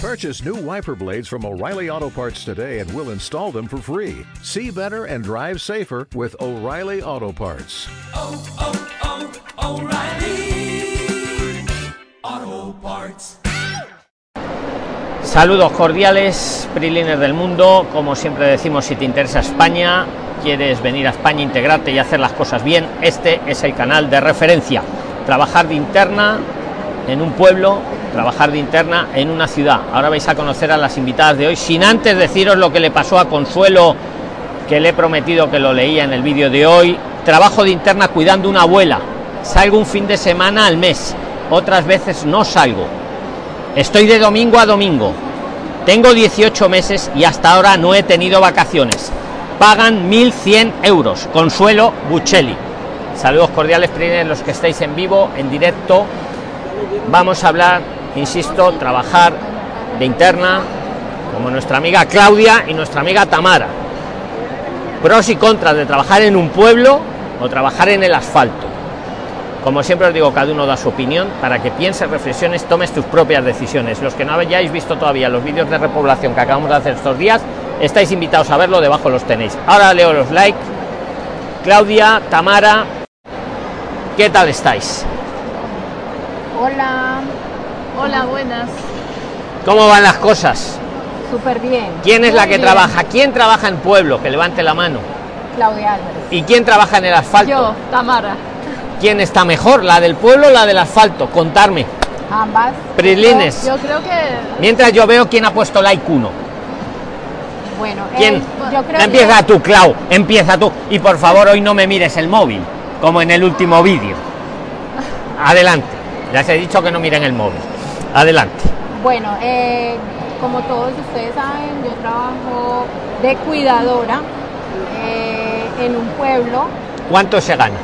Purchase new wiper blades from O'Reilly Auto Parts today and we'll install them for free. See better and drive safer with O'Reilly Auto Parts. oh, oh, O'Reilly Auto Parts. Saludos cordiales, PRILINERS del mundo. Como siempre decimos, si te interesa España, quieres venir a España, integrarte y hacer las cosas bien, este es el canal de referencia. Trabajar de interna en un pueblo, trabajar de interna en una ciudad. Ahora vais a conocer a las invitadas de hoy, sin antes deciros lo que le pasó a Consuelo, que le he prometido que lo leía en el vídeo de hoy. Trabajo de interna cuidando una abuela. Salgo un fin de semana al mes, otras veces no salgo. Estoy de domingo a domingo. Tengo 18 meses y hasta ahora no he tenido vacaciones. Pagan 1.100 euros. Consuelo Buccelli. Saludos cordiales, primero los que estáis en vivo, en directo. Vamos a hablar, insisto, trabajar de interna, como nuestra amiga Claudia y nuestra amiga Tamara. Pros y contras de trabajar en un pueblo o trabajar en el asfalto. Como siempre os digo, cada uno da su opinión para que pienses, reflexiones, tomes tus propias decisiones. Los que no hayáis visto todavía los vídeos de repoblación que acabamos de hacer estos días, estáis invitados a verlo, debajo los tenéis. Ahora leo los likes. Claudia, Tamara, ¿qué tal estáis? Hola, hola, buenas. ¿Cómo van las cosas? Súper bien. ¿Quién es Muy la que bien. trabaja? ¿Quién trabaja en pueblo? Que levante la mano. Claudia Álvarez. ¿Y quién trabaja en el asfalto? Yo, Tamara. ¿Quién está mejor? ¿La del pueblo o la del asfalto? Contarme. Ambas. Prilines. Yo, yo creo que, Mientras yo veo quién ha puesto like 1. bueno, ¿Quién? eh, yo creo Empieza que, tú, Clau. Empieza tú. Y por favor, hoy no me mires el móvil, como en el último vídeo. Adelante. Ya se ha dicho que no miren el móvil. Adelante. bueno, eh, como todos ustedes saben, yo trabajo de cuidadora eh, en un pueblo. ¿Cuánto se gana?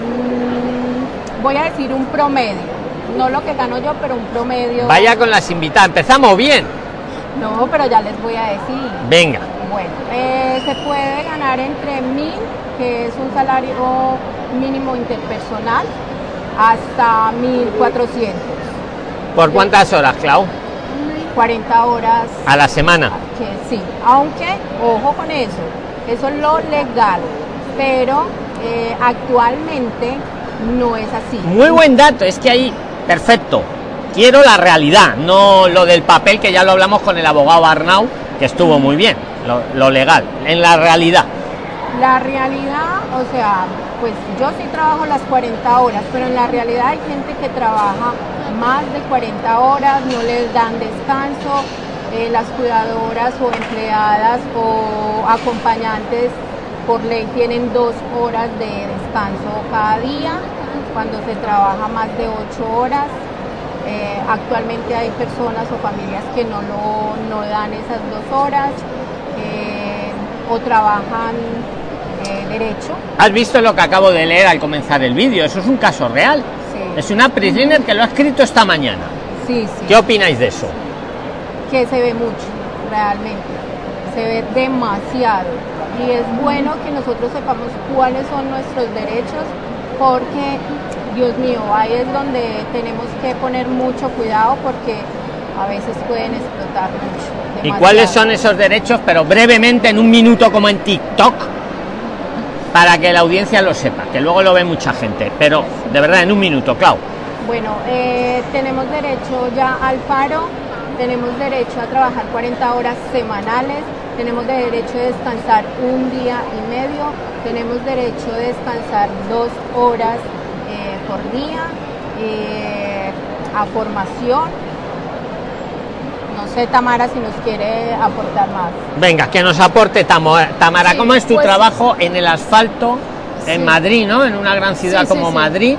Mm, voy a decir un promedio. No lo que gano yo, pero un promedio. Vaya con las invitadas. Empezamos bien. No, pero ya les voy a decir. Venga. Bueno, eh, se puede ganar entre mil, que es un salario mínimo interpersonal, hasta 1400. ¿Por cuántas horas, Clau? 40 horas, A la semana. que sí. Aunque, ojo con eso, eso es lo legal, pero eh, actualmente no es así. Muy buen dato. Es que ahí, perfecto. Quiero la realidad, no lo del papel que ya lo hablamos con el abogado Arnau, que estuvo muy bien. Lo, lo legal. En la realidad. La realidad, o sea, pues yo sí trabajo las 40 horas, pero en la realidad hay gente que trabaja más de 40 horas, no les dan descanso, eh, las cuidadoras o empleadas o acompañantes por ley tienen dos horas de descanso cada día, cuando se trabaja más de 8 horas. Eh, actualmente hay personas o familias que no, lo, no dan esas dos horas eh, o trabajan eh, derecho. ¿Has visto lo que acabo de leer al comenzar el vídeo? Eso es un caso real. Es una prisoner que lo ha escrito esta mañana. Sí, sí. ¿Qué opináis de eso? Que se ve mucho, realmente. Se ve demasiado. Y es bueno que nosotros sepamos cuáles son nuestros derechos, porque, Dios mío, ahí es donde tenemos que poner mucho cuidado porque a veces pueden explotar mucho. ¿Y cuáles son esos derechos? Pero brevemente, en un minuto como en TikTok, para que la audiencia lo sepa, que luego lo ve mucha gente. Pero de verdad, en un minuto, Clau. Bueno, eh, tenemos derecho ya al paro, tenemos derecho a trabajar 40 horas semanales, tenemos derecho a descansar un día y medio, tenemos derecho a descansar dos horas eh, por día, eh, a formación. No sé, Tamara, si nos quiere aportar más. Venga, que nos aporte Tamo- Tamara. Sí, ¿Cómo es tu pues- trabajo en el asfalto en. Madrid, ¿no? En una gran ciudad Sí, como. Madrid.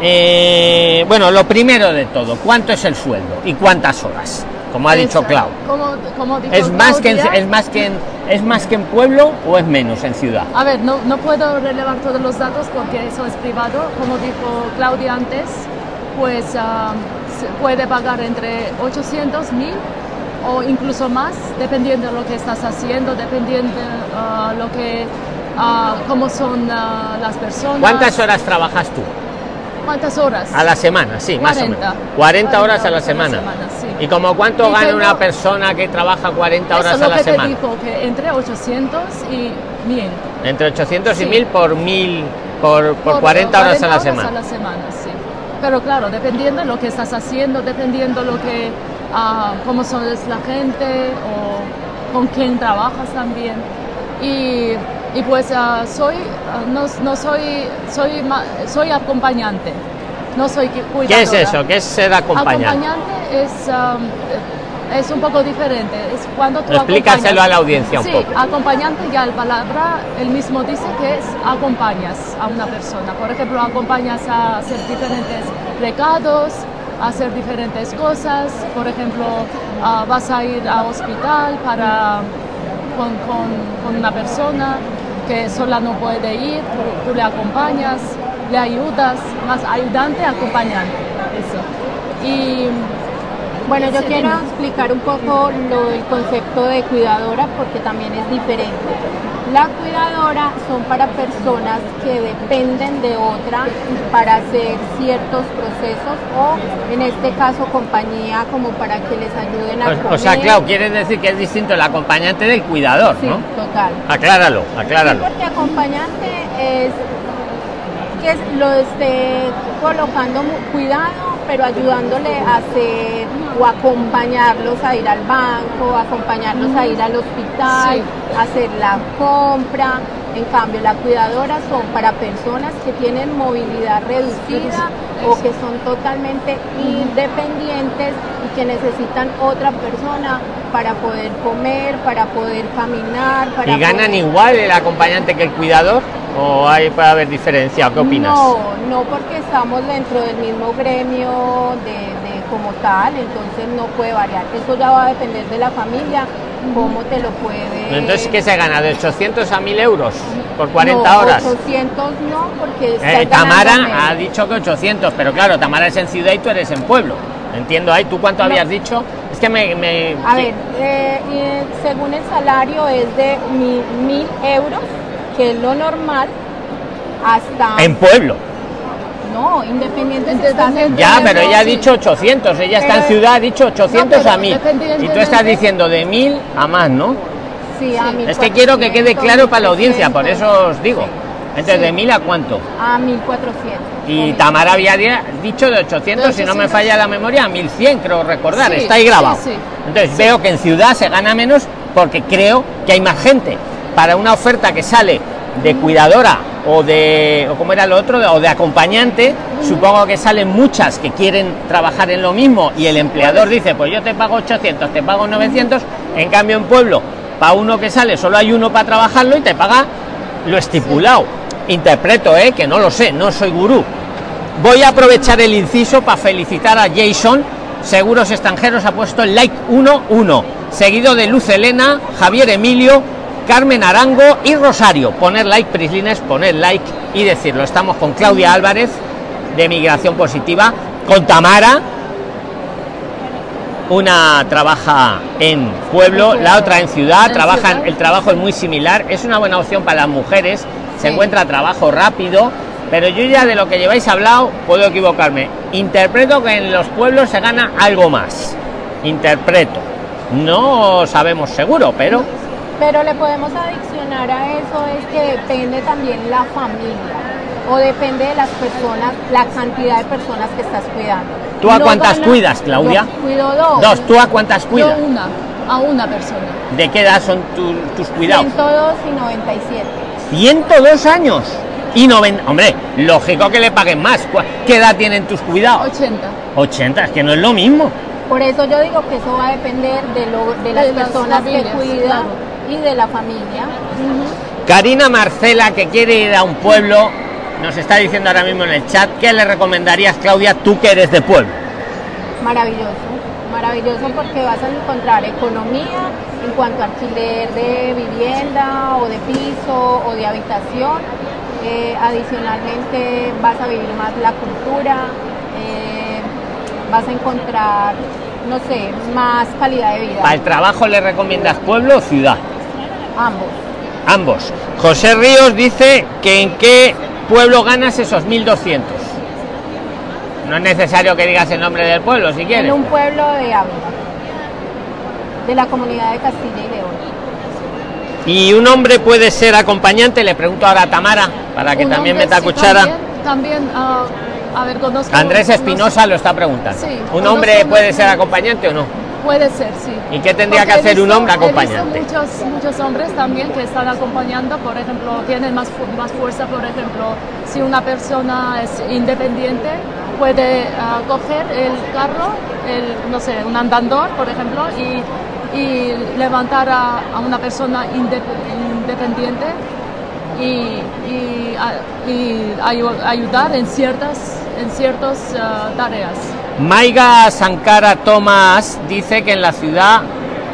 Eh, bueno, lo primero de todo, ¿cuánto es el sueldo y cuántas horas? Como ha dicho Clau. Como, como dijo ¿Es más, que en, es, más que en, ¿Es más que en pueblo o es menos en ciudad? A ver, no, no puedo relevar todos los datos porque eso es privado. Como dijo Claudia antes, pues ah, se puede pagar entre 800 mil o incluso más, dependiendo de lo que estás haciendo, dependiendo ah, lo que, ah, cómo son las personas. ¿Cuántas horas trabajas tú? ¿Cuántas horas? A la semana, sí, más o 40. menos. 40 horas a la semana. sí. ¿Y como cuánto Y gana tengo- una persona que trabaja 40 Eso horas a la que te semana? digo, que entre 800 y 1000. Entre 800 y Sí. 1000 por 1000 por, por 40 horas a la semana. sí. Pero claro, dependiendo de lo que estás haciendo, dependiendo lo que, ah, cómo son la gente o con quién trabajas también. Y, y pues ah, soy, ah, no, no soy, soy, soy acompañante, no soy cu- cuidadora. ¿Qué es eso? ¿Qué es ser acompañante? Acompañante es, am, es un poco diferente. Es cuando tú Explícaselo a la audiencia un sí, poco. acompañante ya la palabra, él mismo dice que es acompañas a una persona. Por ejemplo, acompañas a hacer diferentes recados, a hacer diferentes cosas. Por ejemplo, ah, vas a ir a hospital para con, con- con una persona que sola no puede ir, tú, tú le acompañas, le ayudas, más ayudante, acompañante. Eso. Y Bueno, yo quiero explicar un poco lo del concepto de cuidadora porque también es diferente. La cuidadora son para personas que dependen de otra para hacer ciertos procesos o en este caso compañía como para que les ayuden a O, o sea, claro, quieres decir que es distinto el acompañante del cuidador, Sí, ¿no? total. Acláralo, Sí, acláralo. porque acompañante es que lo esté colocando cuidado, pero ayudándole a hacer o acompañarlos a ir al banco, acompañarlos a ir al hospital, Sí. hacer la compra. En cambio, la cuidadora son para personas que tienen movilidad reducida o que son totalmente independientes y que necesitan otra persona para poder comer, para poder caminar, para ¿Y ganan poder- igual el acompañante que el cuidador? ¿O hay, puede haber diferencia? ¿Qué opinas? No, no porque estamos dentro del mismo gremio de como tal, entonces no puede variar. Eso ya va a depender de la familia, cómo te lo puede... Entonces, ¿qué se gana? ¿De 800 a 1000 euros por 40 No, horas? 800 no, porque... Eh, Tamara menos. ha dicho que 800, pero claro, Tamara es en ciudad y tú eres en pueblo. Entiendo ahí, ¿tú cuánto No. habías dicho? Es que me... me- A ver, eh, eh, según el salario es de mil, mil euros, que es lo normal, hasta... En pueblo. No, independiente si Independiente. estás en Ya, pero ella ha dicho 800, ella está en ciudad, ha dicho 800 pero a 1000. Y tú estás diciendo de 1000 a más, ¿no? Sí, a Es que quiero que quede 1400, claro para la audiencia, por 1300. eso os digo. Sí. Entonces, Sí. ¿de 1000 a cuánto? A 1400. Y Tamara había di- dicho de 800, De si no me 800. falla la memoria, a 1100, creo recordar, Sí, está ahí grabado. sí, sí. Entonces veo que en ciudad se gana menos porque creo que hay más gente. Para una oferta que sale de cuidadora o de, o como era lo otro, o de acompañante, supongo que salen muchas que quieren trabajar en lo mismo y el empleador dice, pues yo te pago 800, te pago 900, en cambio en pueblo, para uno que sale solo hay uno para trabajarlo y te paga lo estipulado. Interpreto, ¿eh? que no lo sé, no soy gurú. Voy a aprovechar el inciso para felicitar a Jason. Seguros extranjeros ha puesto el like 11, seguido de Luz Elena, Javier Emilio, Carmen Arango y Rosario. Poner like, Prislines, poner like y decirlo. Estamos con Claudia Álvarez de Migración Positiva, con Tamara. Una trabaja en pueblo, la otra en ciudad, trabajan, el trabajo es muy similar, es una buena opción para las mujeres, se encuentra trabajo rápido, pero yo ya de lo que lleváis hablado puedo equivocarme. Interpreto que en los pueblos se gana algo más. Interpreto. No sabemos seguro, pero Pero le podemos adicionar a eso es que depende también la familia o depende de las personas, la cantidad de personas que estás cuidando. ¿Tú a No cuántas gana- cuidas, Claudia? Yo cuido dos. dos, ¿tú a cuántas cuidas? Yo una, a una persona. ¿De qué edad son tu- tus cuidados? 102 y 97. 102 años. Y 90, hombre, lógico que le paguen más. ¿Cu- ¿Qué edad tienen tus cuidados? 80. 80, es que no es lo mismo. Por eso yo digo que eso va a depender de, lo, de las De las personas que cuidan claro. Y de la familia. Karina Marcela, que quiere ir a un pueblo, nos está diciendo ahora mismo en el chat, ¿qué le recomendarías, Claudia, tú que eres de pueblo? Maravilloso, maravilloso porque vas a encontrar economía en cuanto a alquiler de vivienda o de piso o de habitación. Eh, adicionalmente vas a vivir más la cultura, eh, vas a encontrar, no sé, más calidad de vida. ¿Para el trabajo le recomiendas pueblo o ciudad? Ambos. Ambos. José Ríos dice que en qué pueblo ganas esos 1.200. No es necesario que digas el nombre del pueblo si quieres. En un pueblo de Ávila, de la comunidad de Castilla y León. Y un hombre puede ser acompañante, le pregunto ahora a Tamara, para que también hombre, meta sí, cuchara. También, también, ah, a ver, conozco. Andrés Espinosa lo está preguntando. Sí, ¿Un hombre puede ser acompañante o no? Puede ser, sí. ¿Y qué tendría Porque que hacer un hombre He acompañante? visto muchos, muchos hombres también que están acompañando, por ejemplo, tienen más, más fuerza, por ejemplo, si una persona es independiente, puede ah, coger el carro, el, no sé, un andador, por ejemplo, y, y levantar a, a una persona inde- independiente y, y, a- y ayu- ayudar en ciertas en ciertas ah, tareas. Maiga Sankara Tomás dice que en la ciudad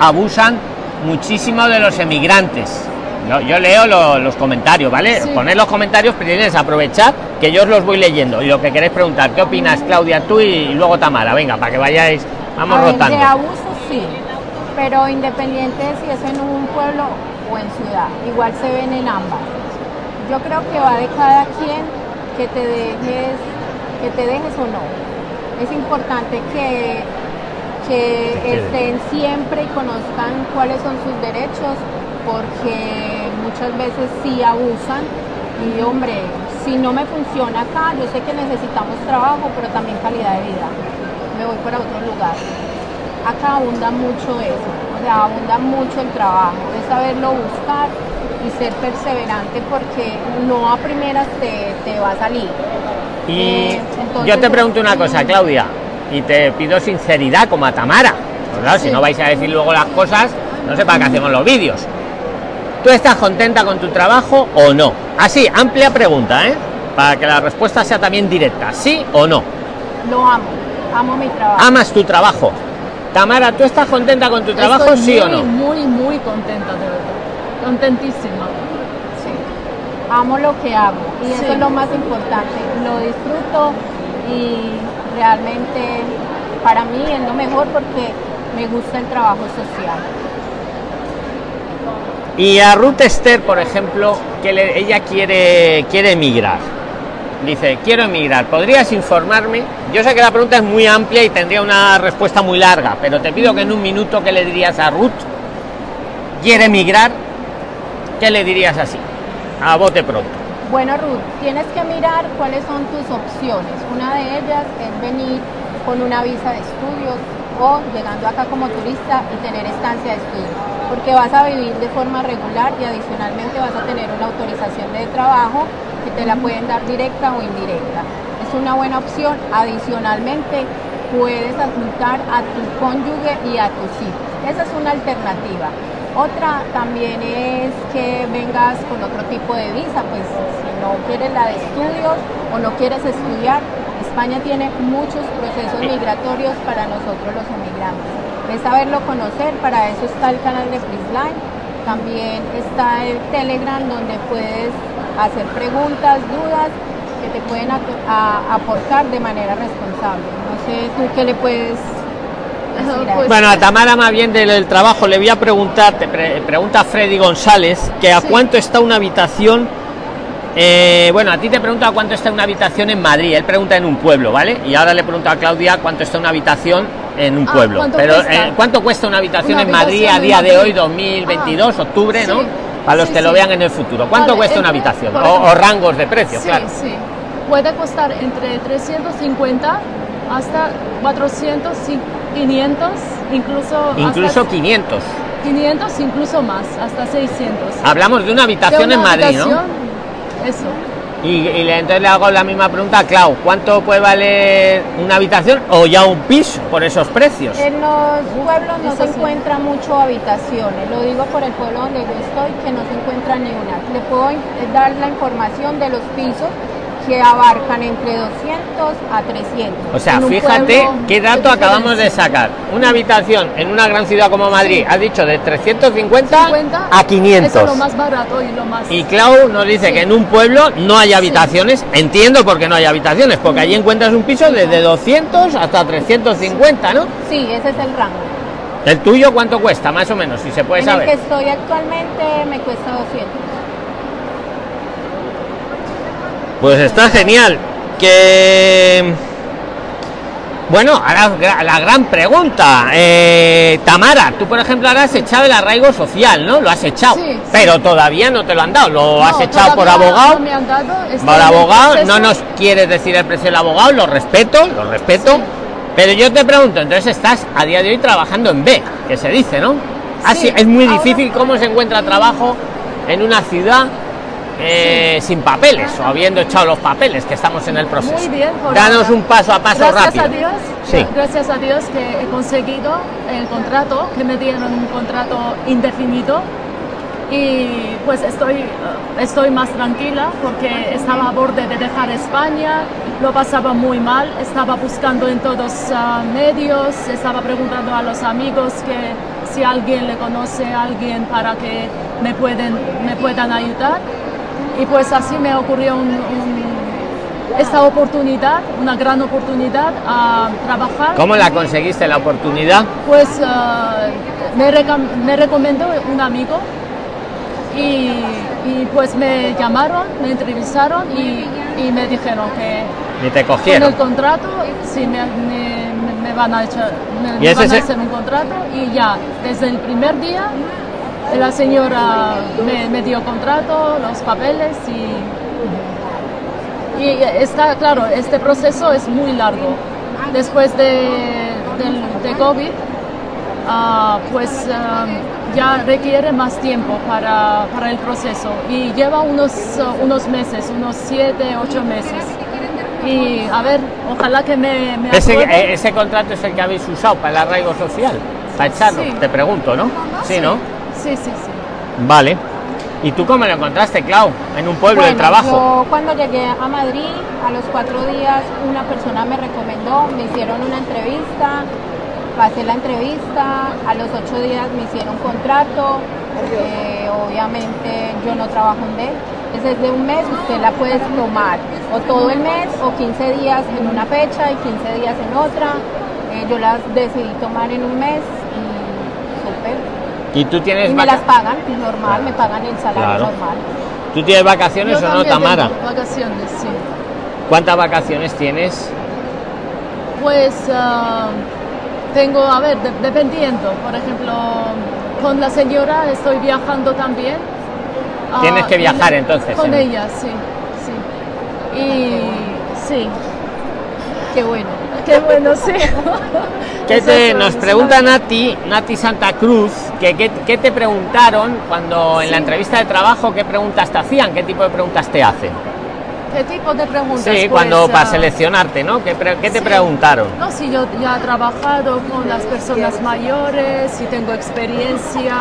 abusan muchísimo de los emigrantes. Yo, yo leo lo- los comentarios, ¿vale? Sí. Poned los comentarios, primeros, aprovechad que yo os los voy leyendo. Y lo que queréis preguntar, ¿qué opinas, Claudia, tú y, luego Tamara? Venga, para que vayáis, vamos A ver, rotando. de abuso sí, pero independiente de si es en un pueblo o en ciudad, igual se ven en ambas. Yo creo que va de cada quien que te dejes, que te dejes o no. Es importante que, que estén siempre y conozcan cuáles son sus derechos, porque muchas veces sí abusan. Y hombre, si no me funciona acá, yo sé que necesitamos trabajo, pero también calidad de vida. Me voy para otro lugar acá abunda mucho eso, o sea, abunda mucho el trabajo, es saberlo buscar y ser perseverante porque no a primeras te, te va a salir. Y yo te pregunto una cosa, Claudia, y te pido sinceridad como a Tamara. Si no vais a decir luego las cosas, no sé para qué hacemos los vídeos. ¿Tú estás contenta con tu trabajo o no? Así, amplia pregunta, ¿eh? Para que la respuesta sea también directa, ¿sí o no? Lo amo, amo mi trabajo. ¿Amas tu trabajo? Tamara, ¿tú estás contenta con tu trabajo, Estoy sí o no? Muy, muy contenta, de verdad. Contentísima. Amo lo que hago y eso es lo más importante. Lo disfruto y realmente para mí es lo mejor porque me gusta el trabajo social. Y a Ruth Esther, por ejemplo, que le- ella quiere, quiere emigrar. Dice, quiero emigrar, ¿podrías informarme? Yo sé que la pregunta es muy amplia y tendría una respuesta muy larga, pero te pido que en un minuto, ¿qué le dirías a Ruth? ¿Quiere emigrar? ¿Qué le dirías así? A bote pronto. Bueno, Ruth, tienes que mirar cuáles son tus opciones. Una de ellas es venir con una visa de estudios o llegando acá como turista y tener estancia de estudios, porque vas a vivir de forma regular y adicionalmente vas a tener una autorización de trabajo que te la pueden dar directa o indirecta. Es una buena opción. Adicionalmente, puedes adjuntar a tu cónyuge y a tus hijos. Esa es una alternativa. Otra también es que vengas con otro tipo de visa, pues si no quieres la de estudios o no quieres estudiar, España tiene muchos procesos migratorios para nosotros los emigrantes. Es saberlo conocer, para eso está el canal de Prisline, también está el Telegram donde puedes hacer preguntas, dudas que te pueden aportar de manera responsable. No sé tú qué le puedes Pues- Bueno, a Tamara más bien del, del trabajo le voy a preguntar, te pre- pregunta Freddy González, que a Sí. cuánto está una habitación... eh, bueno, a ti te pregunta cuánto está una habitación en Madrid, él pregunta en un pueblo, ¿vale? Y ahora le pregunto a Claudia cuánto está una habitación en un Ah, pueblo. ¿cuánto Pero cuesta? eh, ¿cuánto cuesta una habitación Una en Madrid a día de hoy, 2022, Ah, octubre, ¿no? Para los Sí, que lo vean en el futuro. ¿Cuánto Vale, cuesta una habitación? O, rangos de precio, Sí, claro. sí. Puede costar entre 350 hasta 400, sí, 500, incluso, Incluso hasta 500. 500, incluso más, hasta 600. Hablamos de una habitación De en una Madrid, ¿no? habitación, Eso. Y, y le- entonces le hago la misma pregunta a Clau, ¿cuánto puede valer una habitación o ya un piso por esos precios? En los pueblos no se encuentra mucho habitaciones, lo digo por el pueblo donde yo estoy, que no se encuentra ni una. Le puedo dar la información de los pisos que abarcan entre 200 a 300. O sea, fíjate qué dato acabamos de sacar. Una habitación en una gran ciudad como Madrid, has dicho de 350 50, a Eso es 500. lo más barato y lo más. Y Clau nos dice Sí. que en un pueblo no hay habitaciones. Entiendo por qué no hay habitaciones, porque allí encuentras un piso desde 200 hasta 350, ¿no? Sí, ese es el rango. ¿El tuyo cuánto cuesta, más o menos, si se puede en el que saber? estoy actualmente me cuesta 200. Pues está genial. Que Bueno, ahora la gran pregunta. Eh, Tamara, tú por ejemplo ahora has echado el arraigo social, ¿no? Lo has echado. Sí, sí. Pero todavía no te lo han dado. Lo has echado por abogado. No me han dado. estoy Por abogado, no nos quieres decir el precio del abogado, lo respeto, lo respeto. Sí. Pero yo te pregunto, entonces estás a día de hoy trabajando en B, que se dice, ¿no? Así Sí, es muy ahora- difícil cómo se encuentra trabajo en una ciudad eh, sin papeles o habiendo echado los papeles, que estamos en el proceso. Muy bien, Danos un paso a paso gracias rápido. a Dios, Sí. gracias a Dios que he conseguido el contrato, que me dieron un contrato indefinido y pues estoy, eh, estoy más tranquila porque estaba a borde de dejar España, lo pasaba muy mal, estaba buscando en todos ah, medios, estaba preguntando a los amigos que si alguien le conoce a alguien para que me, pueden, me puedan ayudar y pues así me ocurrió un- un- esta oportunidad, una gran oportunidad a trabajar. ¿Cómo la conseguiste la oportunidad? Pues ah, me, me recomendó un amigo y, y, pues me llamaron, me entrevistaron y, y me dijeron que Ni te con cogieron. el contrato sí me, me- me- van a echar, me, ¿Y me ese van a hacer un contrato y ya desde el primer día la señora me, me dio contrato, los papeles y, y está claro, este proceso es muy largo. Después de, COVID, ah, pues ah, ya requiere más tiempo para, para el proceso y lleva unos, ah, unos meses, unos siete, ocho meses. Y a ver, ojalá que me, me Ese, eh, ese contrato es el que habéis usado para el arraigo social, para echarlo, Sí. te pregunto, ¿no? Sí, ¿no? Sí, sí, sí. Vale. ¿Y tú cómo lo encontraste, Clau? En un pueblo de trabajo. Yo cuando llegué a Madrid, a los cuatro días, una persona me recomendó, me hicieron una entrevista, pasé la entrevista, a los ocho días me hicieron contrato, porque obviamente yo no trabajo en D. Entonces de un mes usted la puede tomar o todo el mes o 15 días en una fecha y 15 días en otra. Eh, yo las decidí tomar en un mes y súper. ¿Y tú tienes, Y me las pagan, normal, me pagan el salario Claro. normal. ¿Tú tienes vacaciones Yo o no, Tamara? tengo vacaciones, sí. ¿Cuántas vacaciones tienes? Pues ah, tengo, a ver, de- dependiendo. Por ejemplo, con la señora estoy viajando también. Ah, Tienes que viajar, entonces, Con en- ella, sí, sí. Y sí, Qué bueno. Qué bueno, sí. ¿Qué te, nos pregunta Nati, Nati Santa Cruz, que, qué- te preguntaron cuando en la entrevista de trabajo, qué preguntas te hacían, qué tipo de preguntas te hacen. ¿Qué tipo de preguntas? Sí, Pues, cuando para ah, seleccionarte, ¿no? ¿Qué, qué te Sí. preguntaron? No, sí, yo ya he trabajado con las personas mayores y tengo experiencia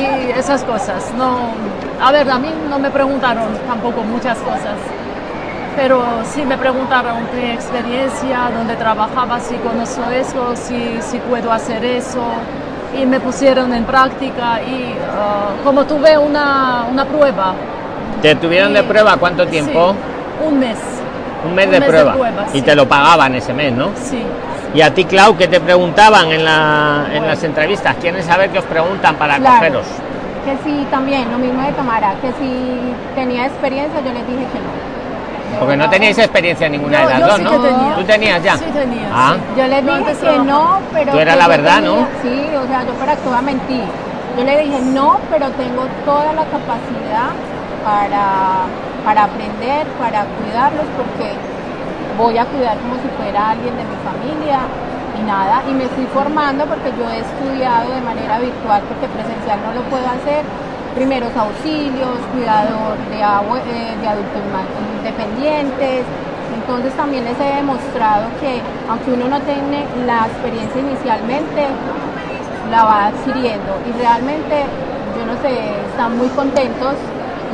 y esas cosas. No, a ver, a mí no me preguntaron tampoco muchas cosas, pero sí me preguntaron qué experiencia, dónde trabajaba, si conozco eso, si, si puedo hacer eso. Y me pusieron en práctica y ah, como tuve una, una prueba. ¿Te tuvieron de prueba cuánto tiempo? Sí, un mes. Un mes un de mes de prueba. y sí. te lo pagaban ese mes, ¿no? Sí. Y a ti, Clau, ¿qué te preguntaban en, la, en las entrevistas? ¿Quieren saber qué os preguntan para Claro. cogeros? Que si también, lo mismo de Tamara, que si tenía experiencia, yo les dije que no. Porque no teníais experiencia ninguna de las yo dos, sí ¿no? que tenía. ¿Tú tenías ya? Sí tenía, Ah. sí. Yo les Yo dije que no, pero. Tú eras la verdad, ¿no? Sí, o sea, yo para que voy a mentir. Yo le dije no, pero tengo toda la capacidad para, para aprender, para cuidarlos, porque voy a cuidar como si fuera alguien de mi familia y nada. Y me estoy formando porque yo he estudiado de manera virtual, porque presencial no lo puedo hacer. Primeros auxilios, cuidador de, eh, de adultos independientes. Entonces también les he demostrado que aunque uno no tiene la experiencia inicialmente, la va adquiriendo. Y realmente, yo no sé, están muy contentos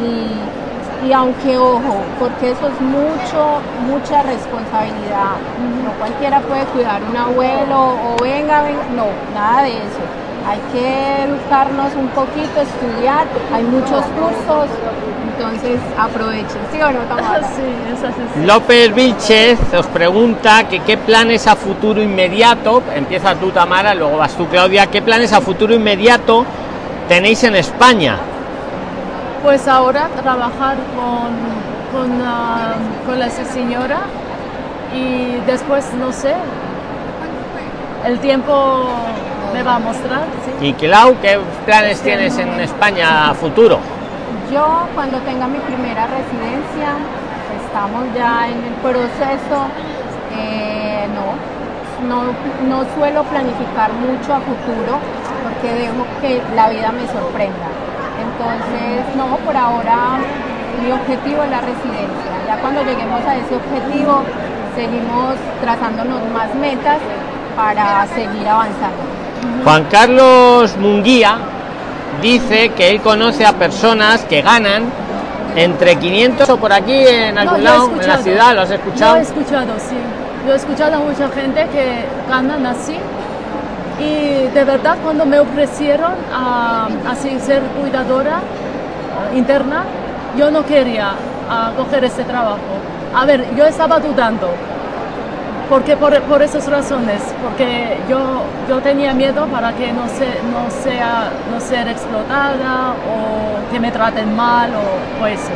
y, y aunque ojo, porque eso es mucho, mucha responsabilidad. No cualquiera puede cuidar un abuelo o venga, venga, no, nada de eso. Hay que educarnos un poquito, estudiar, hay muchos cursos, entonces aprovechen, ¿sí o no, Tamara? Sí, es así. sí. López Vilchez os pregunta que qué planes a futuro inmediato, empieza tú Tamara, luego vas tú Claudia, qué planes a futuro inmediato tenéis en España. Pues ahora trabajar con, con, ah, con la señora y después no sé. El tiempo me va a mostrar. ¿sí? Y Clau, ¿qué planes tienes en España a futuro? Yo cuando tenga mi primera residencia, estamos ya en el proceso, eh, no, no, no suelo planificar mucho a futuro porque dejo que la vida me sorprenda. Entonces, no, por ahora mi objetivo es la residencia. Ya cuando lleguemos a ese objetivo, seguimos trazándonos más metas para seguir avanzando. Juan Carlos Munguía dice que él conoce a personas que ganan entre 500 o por aquí en No, algún he lado en la ciudad, ¿lo has escuchado? Yo he escuchado, sí. Yo he escuchado a mucha gente que ganan así. Y de verdad, cuando me ofrecieron a, así ser cuidadora eh, interna, yo no quería ah, coger ese trabajo. A ver, yo estaba dudando. Porque por, por esas razones, porque yo, yo tenía miedo para que no, se, no, sea, no ser explotada o que me traten mal o, o eso.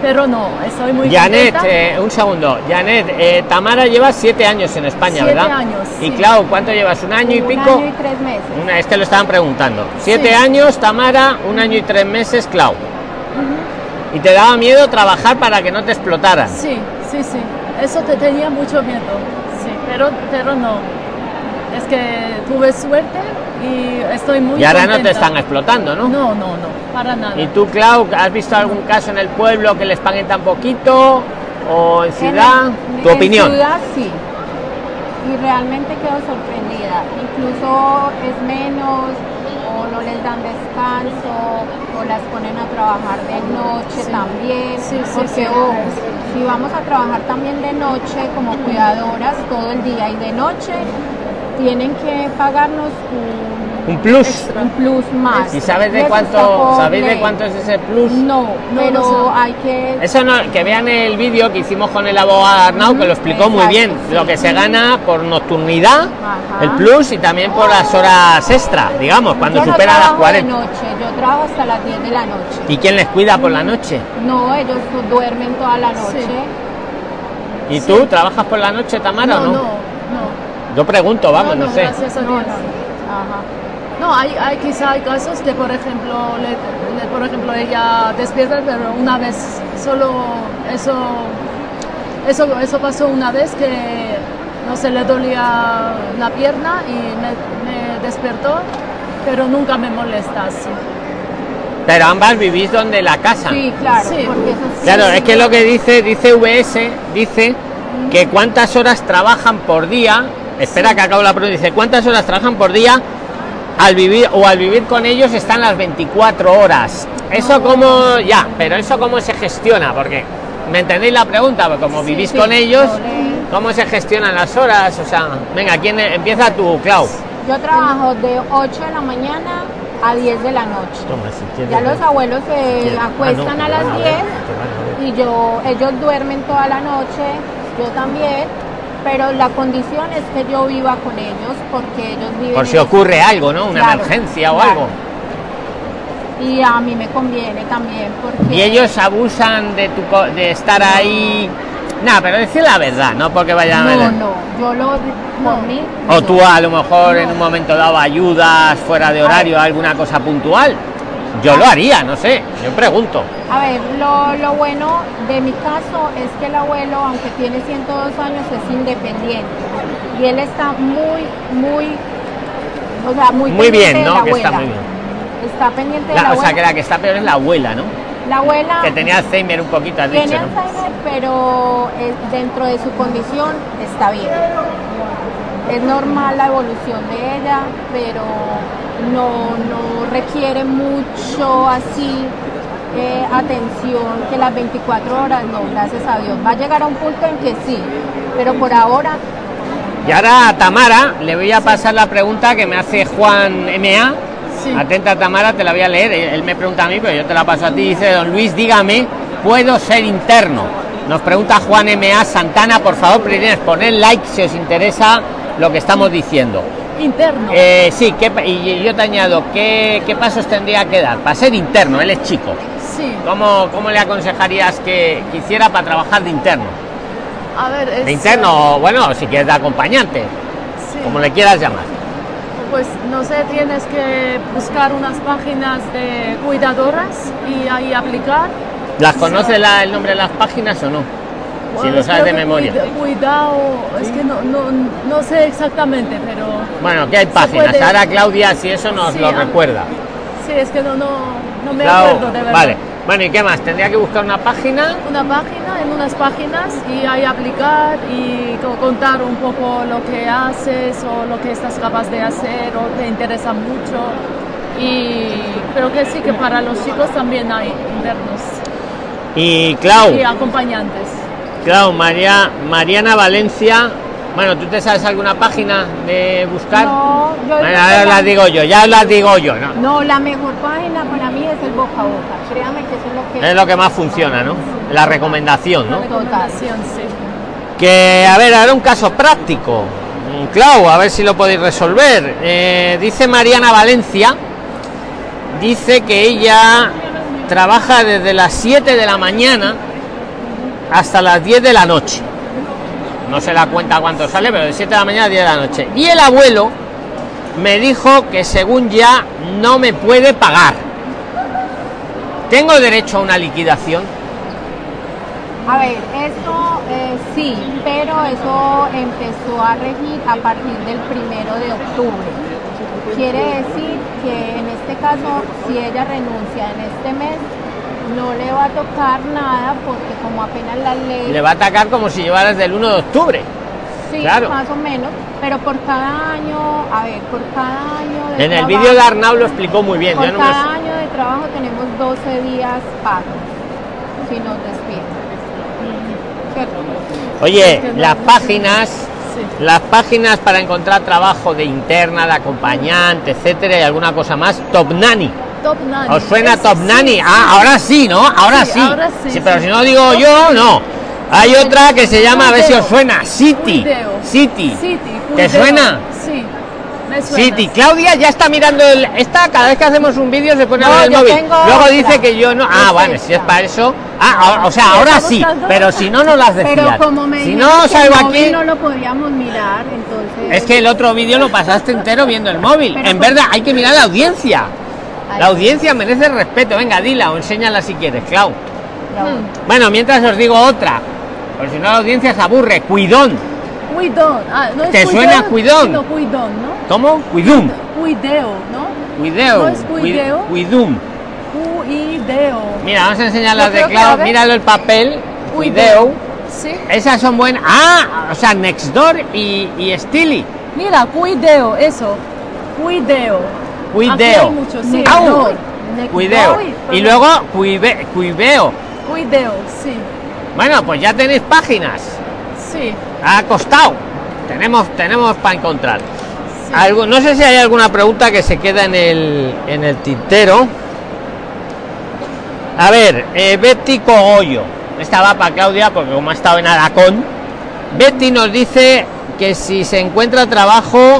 Pero no, estoy muy Janet, contenta. eh, un segundo. Janet, eh, Tamara lleva siete años en España, Siete ¿verdad? años, Y sí. Clau, ¿cuánto llevas? ¿Un año y Un pico? año y tres meses. Una, es que lo estaban preguntando. Siete Sí. años, Tamara, un año y tres meses, Clau. Y te daba miedo trabajar para que no te explotaran. Sí, sí, sí. Eso te tenía mucho miedo. Sí, pero, pero no. Es que tuve suerte y estoy muy y ahora no te están explotando, ¿no? No, no, no, para nada. ¿Y tú, Clau, has visto algún caso en el pueblo que les paguen tan poquito? ¿O en ciudad? En- ¿Tu en opinión? ciudad sí. Y realmente quedo sorprendida. Incluso es menos, o no les dan descanso, o las ponen a trabajar de noche Sí. también. Sí, sí, porque ojo, si vamos a trabajar también de noche como cuidadoras todo el día y de noche, tienen que pagarnos un, ¿Un plus? Extra. un plus más. ¿Y sabes de cuánto, sabéis de cuánto es ese plus? No, No, pero no hay que Eso no, que vean el vídeo que hicimos con el abogado Arnau, que lo explicó muy bien, sí. lo que se gana por nocturnidad, Ajá. el plus y también por las horas extra, digamos, cuando Yo no supera las trabajo 40. de noche, yo trabajo hasta las 10 de la noche. ¿Y quién les cuida por la noche? No, ellos duermen toda la noche. ¿Y tú trabajas por la noche, Tamara, no, o no, no? no. Yo pregunto, vamos, no, sé. Gracias a No, Dios. no. Ajá. No, hay, hay quizá hay casos que, por ejemplo, le- le- por ejemplo, ella despierta, pero una vez solo eso, eso, eso pasó una vez que no se le dolía la pierna y me, me despertó, pero nunca me molesta así. Pero ambas vivís donde la casa. Sí, claro, Sí. porque eso sí. Claro, es que lo que dice, dice VS, dice que cuántas horas trabajan por día, espera que acabo la pregunta, dice cuántas horas trabajan por día al vivir o al vivir con ellos están las 24 horas. Eso como, ya, pero eso cómo se gestiona, porque, ¿me entendéis la pregunta? Pues como vivís sí, con ellos. ¿cómo se gestionan las horas? O sea, venga, ¿quién e- empieza tú, Clau? Yo trabajo de 8 de la mañana a 10 de la noche. Toma, si Ya los abuelos se. Ah, acuestan no, a las van a 10 ver, que van a ver. y yo, ellos duermen toda la noche, yo también, pero la condición es que yo viva con ellos porque ellos viven Por si el- ocurre algo, ¿no? Una Claro, emergencia o claro. algo. Y a mí me conviene también porque... Y ellos abusan de tu co- de estar ahí. Nada, pero decir la verdad, no porque vayan a No, ver. no, yo lo... Por mí... O no. tú a lo mejor en un momento dado ayudas fuera de horario a alguna cosa puntual. Yo lo haría, no sé, yo pregunto. A ver, lo, lo bueno de mi caso es que el abuelo, aunque tiene 102 años, es independiente. Y él está muy, muy... O sea, muy, Muy bien, ¿no? la Que está abuela. muy bien. Está pendiente de La- o sea, abuela. que la que está peor es la abuela, ¿no? La abuela Que tenía Alzheimer un poquito, has tiene dicho, ¿no? Alzheimer, pero eh, dentro de su condición está bien. Es normal la evolución de ella, pero no, no requiere mucho así eh, atención que las 24 horas, no, gracias a Dios. Va a llegar a un punto en que sí, pero por ahora Y ahora a Tamara le voy a pasar la pregunta que me hace Juan MA. Sí. Atenta Tamara, te la voy a leer. Él me pregunta a mí, pero yo te la paso a ti. Dice, don Luis, dígame, ¿puedo ser interno? Nos pregunta Juan MA Santana, por favor, primero poned like si os interesa lo que estamos diciendo. Interno. Eh, sí, ¿qué pa- y yo te añado, ¿qué, ¿qué pasos tendría que dar? Para ser interno, él es chico. sí. ¿Cómo, cómo le aconsejarías que, que hiciera para trabajar de interno? A ver, es, De interno, bueno, si quieres de acompañante, sí. como le quieras llamar. Pues no sé, tienes que buscar unas páginas de cuidadoras y ahí aplicar. ¿Las conoce la- el nombre de las páginas o no? Si lo sabes de memoria. cuida- Cuidado, es que no, no, no sé exactamente, pero Bueno, que hay páginas. puede- Ahora Claudia, si eso nos Sí, lo recuerda. sí, es que no, no, no me Clau- acuerdo de verdad. Vale. Bueno, ¿y qué más? Tendría que buscar una página. Una página, en unas páginas y ahí aplicar y co- contar un poco lo que haces o lo que estás capaz de hacer o te interesa mucho. Y creo que sí que para los chicos también hay internos Y Clau, y acompañantes. Clau, María, Mariana Valencia. Bueno, ¿tú te sabes alguna página de buscar? No, yo Bueno, ahora la- digo yo, ya las digo yo, ¿no? No, la mejor página para mí es el boca a boca. Créame que eso es lo que Es lo que más funciona, ¿no? La recomendación, La ¿no? recomendación, sí. Que, a ver, ahora un caso práctico. Clau, a ver si lo podéis resolver. Eh, dice Mariana Valencia, dice que ella trabaja desde las 7 de la mañana hasta las 10 de la noche. No se da cuenta cuánto sale, pero de 7 de la mañana a 10 de la noche. Y el abuelo me dijo que según ya no me puede pagar. ¿Tengo derecho a una liquidación? A ver, eso eh, sí, pero eso empezó a regir a partir del primero de octubre. Quiere decir que en este caso, si ella renuncia en este mes, no le va a tocar nada porque como apenas la ley... Le va a atacar como si llevara desde el 1 de octubre. Sí, claro. más o menos, pero por cada año, a ver, por cada año de En el vídeo de Arnau lo explicó muy bien. Por yo no me- cada año de trabajo tenemos 12 días pagos si nos despiden. ¿Cierto? Oye, las páginas, Sí. las páginas para encontrar trabajo de interna, de acompañante, etcétera, y alguna cosa más, Top Nanny. Top Nanny. ¿Os suena Top sí, Nanny? Ah, ahora sí, ¿no? Ahora sí. Sí, ahora sí, pero si no digo yo, no. Hay otra que se llama, a ver si os suena, City. City. City, ¿Te suena? Sí, me suena. City. Claudia ya está mirando el. Esta, cada vez que hacemos un vídeo se pone a No, ver el móvil. Luego otra. dice que yo no. Ah, vale, si es para eso. Ah, ahora- o sea, ahora ¿Está sí. Pero si no, no las decías. Pero como me si no salgo aquí. no lo podíamos mirar, entonces... Es que el otro vídeo lo pasaste entero viendo el móvil. Pero en verdad, hay que mirar la audiencia. La audiencia merece respeto. Venga, dila o enséñala si quieres, Clau. voy. Bueno, mientras os digo otra. Por si no la audiencia se aburre. Cuidón. Cuidón. Ah, no es ¿Te cuideo, suena cuidón? sino cuidón, ¿no? ¿Cómo? Cuidum. Cuideo, ¿no? Cuideo. ¿No es Cui- cuideo? Cuidum. Cuideo. Mira, vamos a enseñar las de Clau. Míralo el papel. Cuideo. Sí. Esas son buenas. Ah, o sea, Nextdoor y, y Steely. Mira, cuideo, eso. Cuideo. Cuideo. hay muchos, sí. Au. Cuideo. Y luego cuive- cuiveo. Cuideo, sí. Bueno, pues ya tenéis páginas. Sí. Ha costado. Tenemos, tenemos para encontrar. sí. Algo, no sé si hay alguna pregunta que se queda en el, en el tintero. A ver, eh, Betty Cogollo. Esta va para Claudia porque como ha estado en Aracón. Betty nos dice que si se encuentra trabajo...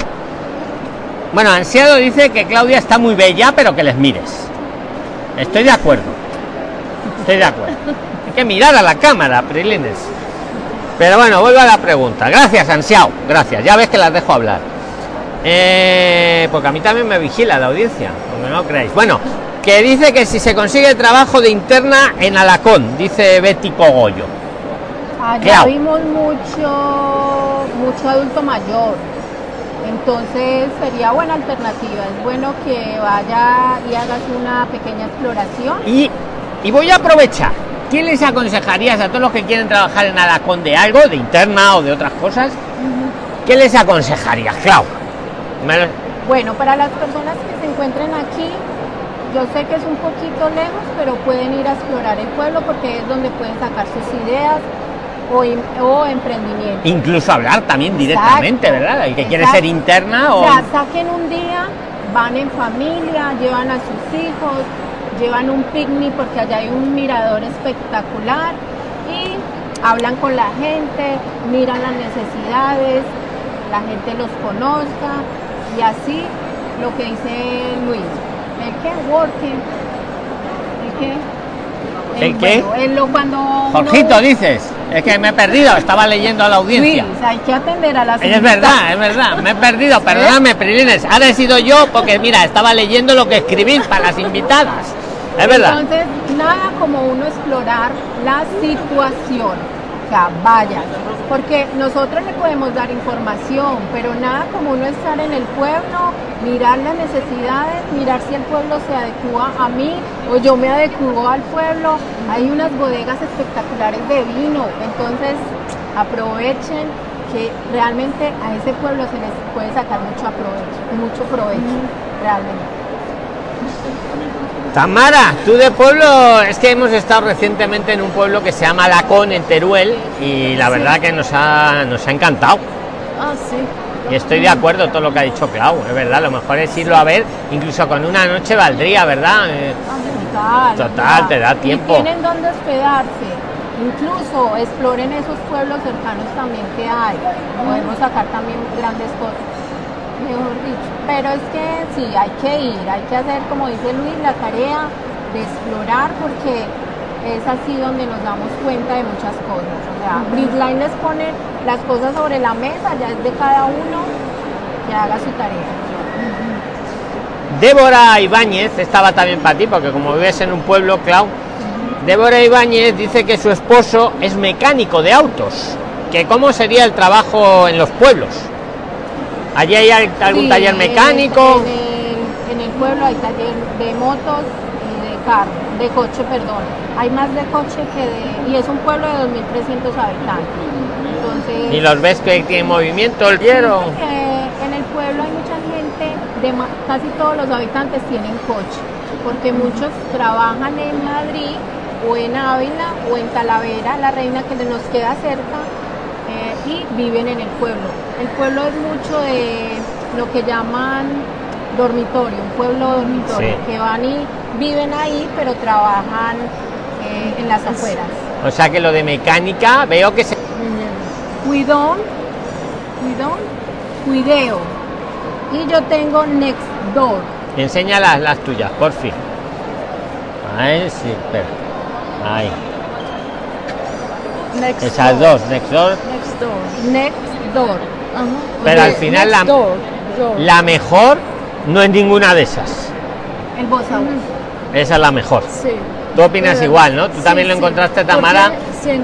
Bueno, Ansiado dice que Claudia está muy bella, pero que les mires. Estoy de acuerdo. Estoy de acuerdo. Hay que mirar a la cámara, Prilines. Pero bueno, vuelvo a la pregunta. Gracias, Ansiao. Gracias. Ya ves que las dejo hablar. Eh, porque a mí también me vigila la audiencia, aunque no creáis. Bueno, que dice que si se consigue trabajo de interna en Alacón, dice Betty Cogollo. Allá Claro. vimos mucho, mucho adulto mayor. Entonces sería buena alternativa. Es bueno que vaya y hagas una pequeña exploración. Y, y voy a aprovechar. ¿Quién les aconsejarías a todos los que quieren trabajar en Alacón de algo, de interna o de otras cosas? ¿Qué les aconsejarías, Clau? Lo- Bueno, para las personas que se encuentren aquí, yo sé que es un poquito lejos, pero pueden ir a explorar el pueblo porque es donde pueden sacar sus ideas o, im- o emprendimientos. Incluso hablar también directamente, Exacto, ¿verdad? El que quiere exacto. ser interna o... O sea, saquen un día, van en familia, llevan a sus hijos, llevan un picnic porque allá hay un mirador espectacular y hablan con la gente, miran las necesidades, la gente los conozca y así lo que dice Luis. ¿El qué? Working. ¿El qué? ¿El qué? bueno, lo cuando uno- Jorgito, dices. Es que me he perdido, estaba leyendo a la audiencia. Luis, hay que atender a las Es verdad, es verdad, me he perdido, perdóname, Prilines. Ahora he sido yo porque, mira, estaba leyendo lo que escribí para las invitadas. Es verdad. Entonces, nada como uno explorar la situación. Vaya, porque nosotros le podemos dar información, pero nada como uno estar en el pueblo, mirar las necesidades, mirar si el pueblo se adecua a mí o yo me adecuo al pueblo. Hay unas bodegas espectaculares de vino, entonces aprovechen que realmente a ese pueblo se les puede sacar mucho aprovecho, mucho provecho, realmente. Tamara, tú de pueblo, es que hemos estado recientemente en un pueblo que se llama Lacón, en Teruel, y la verdad que nos ha, nos ha encantado. Ah, sí. Y estoy de acuerdo con todo lo que ha dicho Clau, es verdad, lo mejor es irlo a ver, incluso con una noche valdría, ¿verdad? Eh, Total, Total, te da Y tiempo. tienen donde hospedarse. Incluso exploren esos pueblos cercanos también que hay. Podemos sacar también grandes cosas, mejor dicho. Pero es que sí, hay que ir, hay que hacer, como dice Luis, la tarea de explorar porque es así donde nos damos cuenta de muchas cosas. O sea, Bridgeline les pone las cosas sobre la mesa, ya es de cada uno que haga su tarea. Débora Ibáñez, estaba también para ti, porque como vives en un pueblo, Clau, Débora Ibáñez dice que su esposo es mecánico de autos, que cómo sería el trabajo en los pueblos. Allí hay al- algún Sí, taller mecánico. En el, en el pueblo hay taller de motos y de carro, de coche, perdón. Hay más de coche que de... Y es un pueblo de 2.300 habitantes. Entonces... Y los ves que tiene movimiento el hierro. En el pueblo hay mucha gente, de casi todos los habitantes tienen coche, porque muchos trabajan en Madrid o en Ávila o en Talavera, la reina que nos queda cerca, viven en el pueblo. El pueblo es mucho de lo que llaman dormitorio, un pueblo dormitorio, Sí. que van y viven ahí, pero trabajan eh, en las afueras. O sea que lo de mecánica veo que se. Cuidón, cuidón, cuideo. Y yo tengo next door. Enseña las, las tuyas, por fin. Ahí sí, espera. Ahí. Next Esas door. dos, next door. Next door. Next door. Ajá. Pero al final la- door, door. La mejor no es ninguna de esas. El voz a voz. Esa es la mejor. Sí. Tú opinas Pero- igual, ¿no? Tú sí, también lo sí. encontraste, Tamara,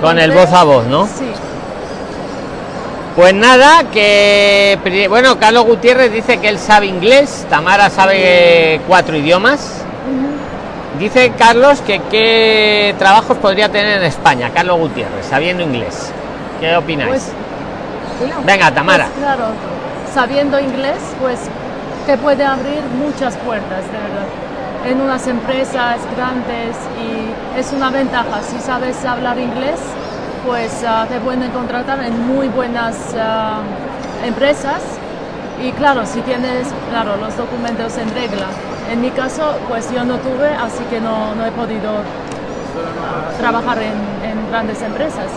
con el voz a voz, ¿no? Sí. Pues nada, que bueno, Carlos Gutiérrez dice que él sabe inglés, Tamara sabe cuatro idiomas. Dice Carlos que qué trabajos podría tener en España, Carlos Gutiérrez, sabiendo inglés. ¿Qué opináis? Pues, Venga, Tamara. Pues, claro, sabiendo inglés, pues te puede abrir muchas puertas, de verdad. En unas empresas grandes y es una ventaja. Si sabes hablar inglés, pues ah, te pueden contratar en muy buenas ah, empresas. Y claro, si tienes, claro, los documentos en regla. En mi caso, pues yo no tuve, así que no, no he podido trabajar en, grandes empresas.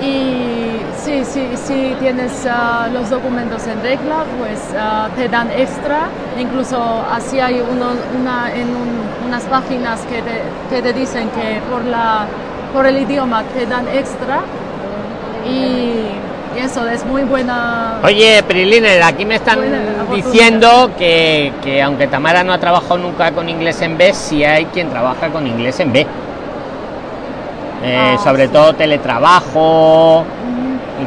Y sí, sí, sí tienes ah, los documentos en regla, pues ah, te dan extra. Incluso así hay uno, unas páginas que te, que te dicen que por, la, por el idioma te dan extra. Y, y eso es muy buena. Oye, Priliner, aquí me están diciendo que, que aunque Tamara no ha trabajado nunca con inglés en B, sí hay quien trabaja con inglés en B. Eh, Ah, sobre sí. todo teletrabajo,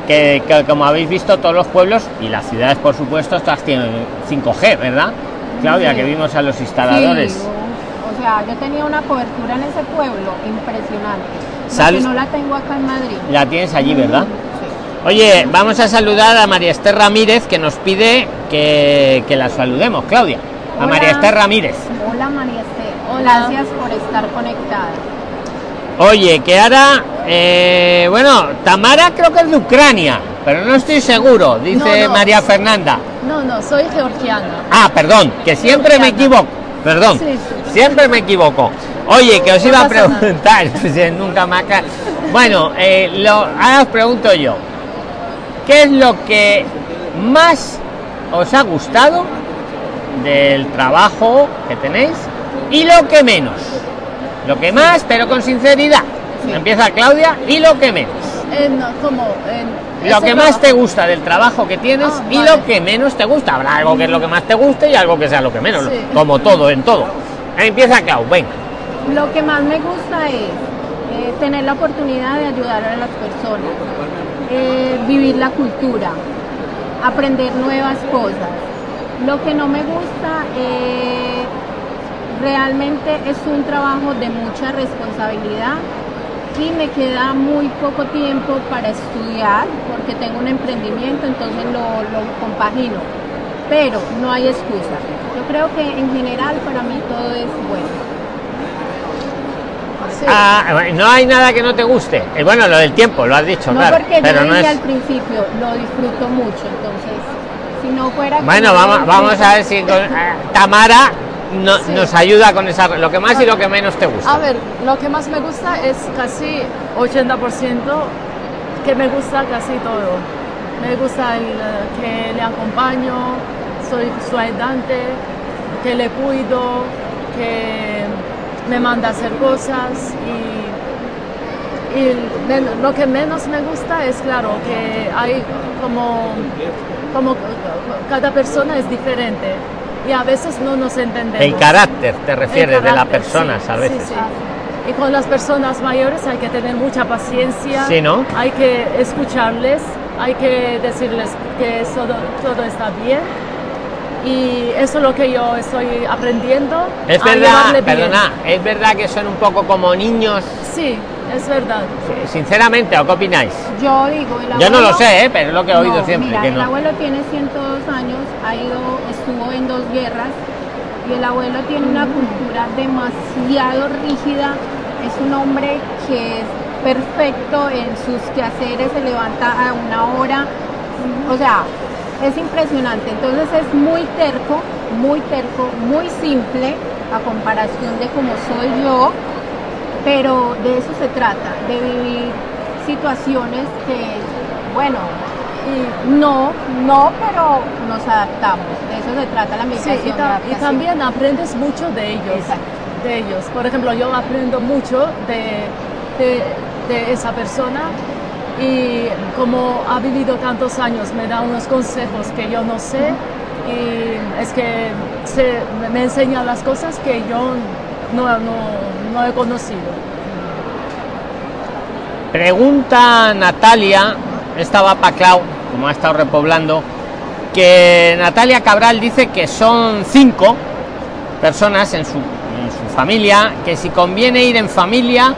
que, que como habéis visto todos los pueblos y las ciudades por supuesto todas tienen 5G, ¿verdad? Claudia, Sí. que vimos a los Sí, instaladores. o, o sea, yo tenía una cobertura en ese pueblo impresionante. Que no la tengo acá en Madrid. La tienes allí, ¿verdad? Sí. Oye, vamos a saludar a María Esther Ramírez que nos pide que, que la saludemos, Claudia. A. María Esther Ramírez. Hola María Esther, Hola. gracias por estar conectada. Oye, que ahora, eh, bueno, Tamara creo que es de Ucrania, pero no estoy seguro, dice No, no. María Fernanda. No, no, soy georgiana. Ah, perdón, que siempre me equivoco, perdón, Sí, sí. siempre me equivoco. Oye, que os No iba a preguntar, pues, eh, nunca me acá. Bueno, eh, lo, ahora os pregunto yo, ¿qué es lo que más os ha gustado del trabajo que tenéis y lo que menos? Lo que más, pero con sinceridad. Empieza Claudia y lo que menos. en como en Lo que más te gusta del trabajo que tienes Ah, y vale. lo que menos te gusta. Habrá algo que es lo que más te guste y algo que sea lo que menos. Sí. Como todo, en todo. Empieza Clau, venga. Lo que más me gusta es eh, tener la oportunidad de ayudar a las personas, eh, vivir la cultura, aprender nuevas cosas. Lo que no me gusta eh, realmente es un trabajo de mucha responsabilidad y me queda muy poco tiempo para estudiar porque tengo un emprendimiento, entonces lo, lo compagino. Pero no hay excusa. Yo creo que en general para mí todo es bueno. Sí. Ah, no hay nada que no te guste. Eh, bueno, lo del tiempo, lo has dicho, No claro. porque Pero yo no es. al principio, lo disfruto mucho, entonces, si no fuera... Bueno, vamos, vamos a ver si con- eh, Tamara no- Sí. nos ayuda con esa, lo que más y lo que menos te gusta. A ver, lo que más me gusta es casi 80% que me gusta casi todo. Me gusta el, eh, que le acompaño, soy su ayudante, que le cuido, que me manda a hacer cosas y, lo que menos me gusta es claro que hay como, como cada persona es diferente y a veces no nos entendemos. El carácter, te refieres, de la carácter, persona, sí, a veces. sí, sí. Y con las personas mayores hay que tener mucha paciencia. Sí, ¿no? Hay que escucharles, hay que decirles que todo, todo está bien. Y eso es lo que yo estoy aprendiendo. Es verdad, perdona, es verdad que son un poco como niños, Sí, es verdad. sinceramente, ¿o qué opináis? Yo digo, el Yo no lo sé, ¿eh? pero es lo que he oído No, siempre. Mira, que el no. abuelo tiene 102 años, ha ido, estuvo en dos guerras y el abuelo tiene una cultura demasiado rígida. Es un hombre que es perfecto en sus quehaceres, se levanta a una hora. O sea, es impresionante. Entonces es muy terco, muy terco, muy simple a comparación de como soy yo, pero de eso se trata, de vivir situaciones que, bueno, no, no, pero nos adaptamos. De eso se trata la Sí, migración. y, ta- también aprendes mucho de ellos. Exacto. De ellos. Por ejemplo, yo aprendo mucho de, de, de esa persona y como ha vivido tantos años me da unos consejos que yo no sé y es que me enseña las cosas que yo no, no, no he conocido. Pregunta Natalia, esta va para Clau, como ha estado repoblando, que Natalia Cabral dice que son cinco personas en su, en su familia, que si conviene ir en familia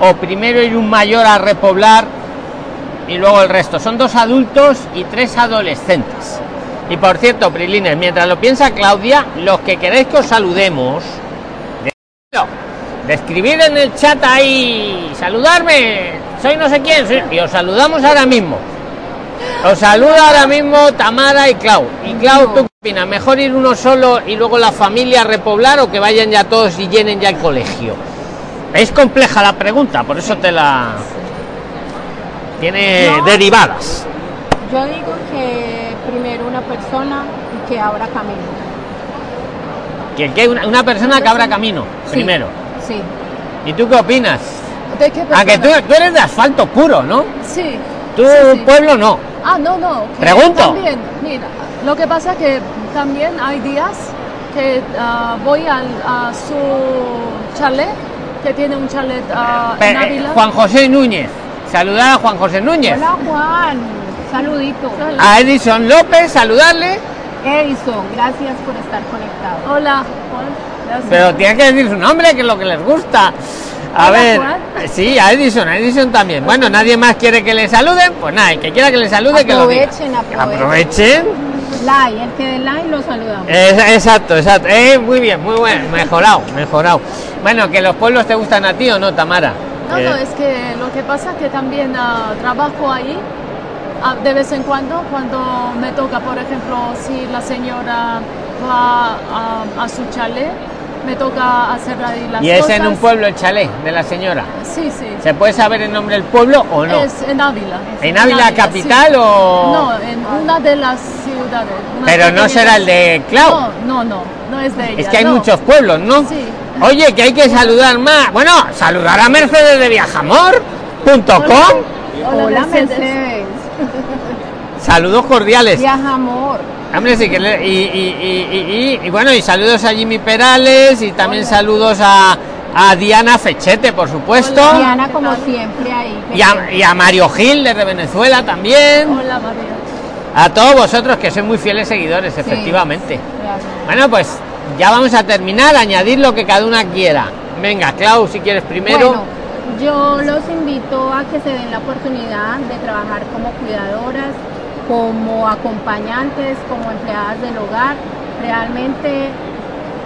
o primero ir un mayor a repoblar y luego el resto. Son dos adultos y tres adolescentes. Y por cierto, Prilines, mientras lo piensa Claudia, los que queréis que os saludemos, de, de escribir en el chat ahí, saludarme, soy no sé quién, soy- y os saludamos ahora mismo. Os saluda ahora mismo Tamara y Clau. Y Clau, ¿tú qué opinas? ¿Mejor ir uno solo y luego la familia a repoblar o que vayan ya todos y llenen ya el colegio? Es compleja la pregunta, por eso te la... Tiene No. derivadas. Yo digo que primero una persona y que abra camino. Que, que una, una persona que abra camino, Sí, primero. Sí. ¿Y tú qué opinas? ¿De qué Aunque tú, tú eres de asfalto puro, ¿no? Sí. Tú, sí, sí. pueblo, no. Ah, no, no. Pregunto. También, mira, lo que pasa que también hay días que ah, voy al, a su chalet, que tiene un chalet ah, en Ávila. Juan José Núñez. Saludar a Juan José Núñez. Hola Juan, saludito. A Edison López, saludarle. Edison, gracias por estar conectado. Hola, Juan. Gracias. Pero tiene que decir su nombre, que es lo que les gusta. A Hola, ver, Juan. sí, a Edison, a Edison también. Bueno, nadie más quiere que le saluden, pues nada, el que quiera que le salude, que lo diga. Aprovechen, aprovechen. Aprovechen. Like, el que dé like lo saludamos. Es- exacto, exacto. Eh, muy bien, muy bueno, mejorado, mejorado. Bueno, que los pueblos te gustan a ti o no, Tamara. No, Eh, no, es que lo que pasa que también ah, trabajo ahí ah, de vez en cuando, cuando me toca, por ejemplo, si la señora va a, a su chalet, me toca hacer ahí las y es cosas. en un pueblo el chalet de la señora. Sí, sí. ¿Se puede saber el nombre del pueblo o no? Es en Ávila. ¿En Ávila capital sí. o...? No, en una de las ciudades. Pero no será el de Clau. No, no, no, no es de ella. Es que hay no. muchos pueblos, ¿no? Sí. Oye, que hay que saludar más. Bueno, saludar a Mercedes de viajamor.com Hola, Mercedes. Mercedes. Saludos cordiales. Viaja amor. Hombre, sí que le- y, y- y- y- y- y bueno, y saludos a Jimmy Perales y también saludos a, a Diana Fechete, por supuesto. Diana, como siempre, ahí. Y a, y a Mario Gil desde Venezuela también. Hola María. A todos vosotros que sois muy fieles seguidores, efectivamente. Claro. Bueno, pues ya vamos a terminar, añadir lo que cada una quiera. Venga, Clau, si quieres primero. Bueno, yo los invito a que se den la oportunidad de trabajar como cuidadoras, como acompañantes, como empleadas del hogar. Realmente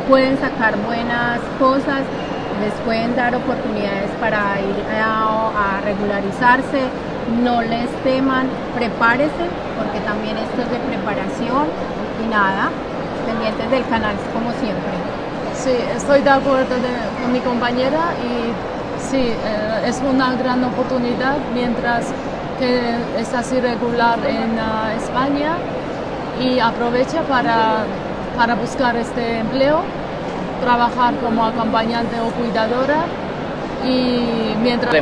pueden sacar buenas cosas, les pueden dar oportunidades para ir a, a regularizarse. No les teman, prepárese, porque también esto es de preparación y nada, pendientes del canal como siempre. Sí, estoy de acuerdo con mi compañera y sí, eh, es una gran oportunidad mientras que estás irregular en ah, España y aprovecha para, para buscar este empleo, trabajar como acompañante o cuidadora y mientras... de.